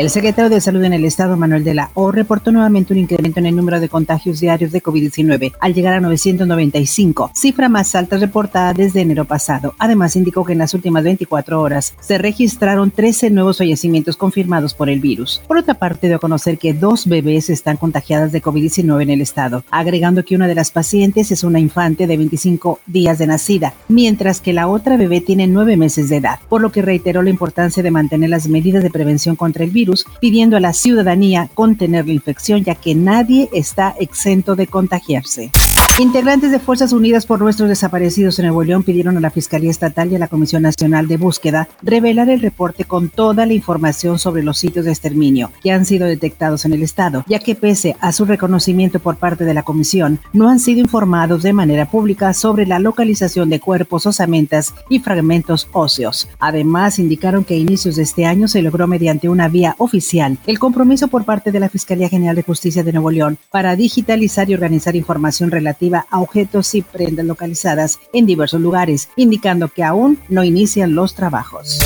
El secretario de Salud en el Estado, Manuel de la O, reportó nuevamente un incremento en el número de contagios diarios de COVID-19, al llegar a 995, cifra más alta reportada desde enero pasado. Además, indicó que en las últimas 24 horas se registraron 13 nuevos fallecimientos confirmados por el virus. Por otra parte, dio a conocer que dos bebés están contagiadas de COVID-19 en el Estado, agregando que una de las pacientes es una infante de 25 días de nacida, mientras que la otra bebé tiene 9 meses de edad, por lo que reiteró la importancia de mantener las medidas de prevención contra el virus pidiendo a la ciudadanía contener la infección ya que nadie está exento de contagiarse. Integrantes de Fuerzas Unidas por Nuestros Desaparecidos en Nuevo León pidieron a la Fiscalía Estatal y a la Comisión Nacional de Búsqueda revelar el reporte con toda la información sobre los sitios de exterminio que han sido detectados en el Estado, ya que pese a su reconocimiento por parte de la Comisión, no han sido informados de manera pública sobre la localización de cuerpos, osamentas y fragmentos óseos. Además, indicaron que a inicios de este año se logró mediante una vía oficial el compromiso por parte de la Fiscalía General de Justicia de Nuevo León para digitalizar y organizar información a objetos y prendas localizadas en diversos lugares, indicando que aún no inician los trabajos.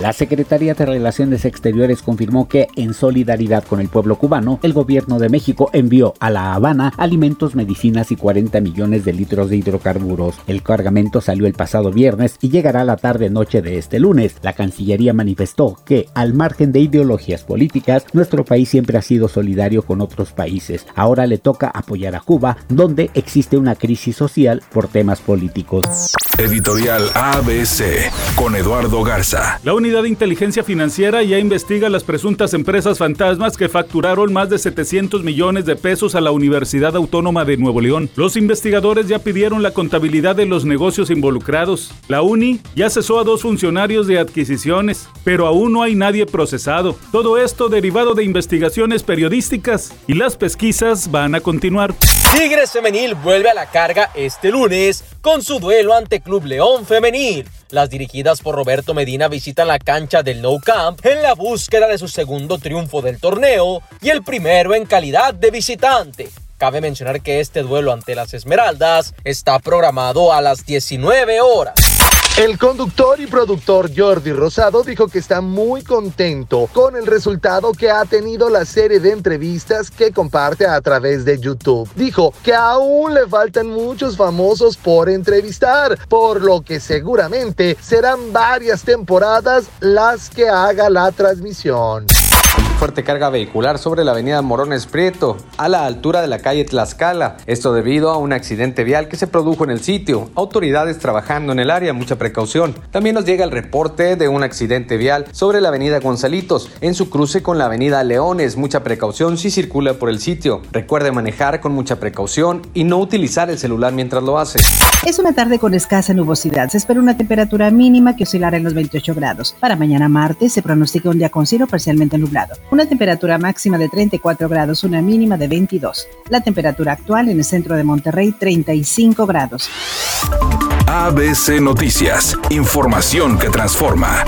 La Secretaría de Relaciones Exteriores confirmó que, en solidaridad con el pueblo cubano, el gobierno de México envió a La Habana alimentos, medicinas y 40 millones de litros de hidrocarburos. El cargamento salió el pasado viernes y llegará la tarde-noche de este lunes. La Cancillería manifestó que, al margen de ideologías políticas, nuestro país siempre ha sido solidario con otros países. Ahora le toca apoyar a Cuba, donde existe una crisis social por temas políticos. Editorial ABC con Eduardo Garza. La unidad de inteligencia financiera ya investiga las presuntas empresas fantasmas que facturaron más de 700 millones de pesos a la Universidad Autónoma de Nuevo León. Los investigadores ya pidieron la contabilidad de los negocios involucrados. La UNI ya cesó a dos funcionarios de adquisiciones, pero aún no hay nadie procesado. Todo esto derivado de investigaciones periodísticas y las pesquisas van a continuar. Tigres Femenil vuelve a la carga este lunes con su duelo ante Club León Femenil. Las dirigidas por Roberto Medina visitan la cancha del No Camp en la búsqueda de su segundo triunfo del torneo y el primero en calidad de visitante. Cabe mencionar que este duelo ante las Esmeraldas está programado a las 19 horas. El conductor y productor Jordi Rosado dijo que está muy contento con el resultado que ha tenido la serie de entrevistas que comparte a través de YouTube. Dijo que aún le faltan muchos famosos por entrevistar, por lo que seguramente serán varias temporadas las que haga la transmisión fuerte carga vehicular sobre la avenida Morones Prieto, a la altura de la calle Tlaxcala. Esto debido a un accidente vial que se produjo en el sitio. Autoridades trabajando en el área, mucha precaución. También nos llega el reporte de un accidente vial sobre la avenida Gonzalitos, en su cruce con la avenida Leones. Mucha precaución si circula por el sitio. Recuerde manejar con mucha precaución y no utilizar el celular mientras lo hace. Es una tarde con escasa nubosidad. Se espera una temperatura mínima que oscilará en los 28 grados. Para mañana martes se pronostica un día con cielo parcialmente nublado una temperatura máxima de 34 grados, una mínima de 22. La temperatura actual en el centro de Monterrey, 35 grados. ABC Noticias, información que transforma.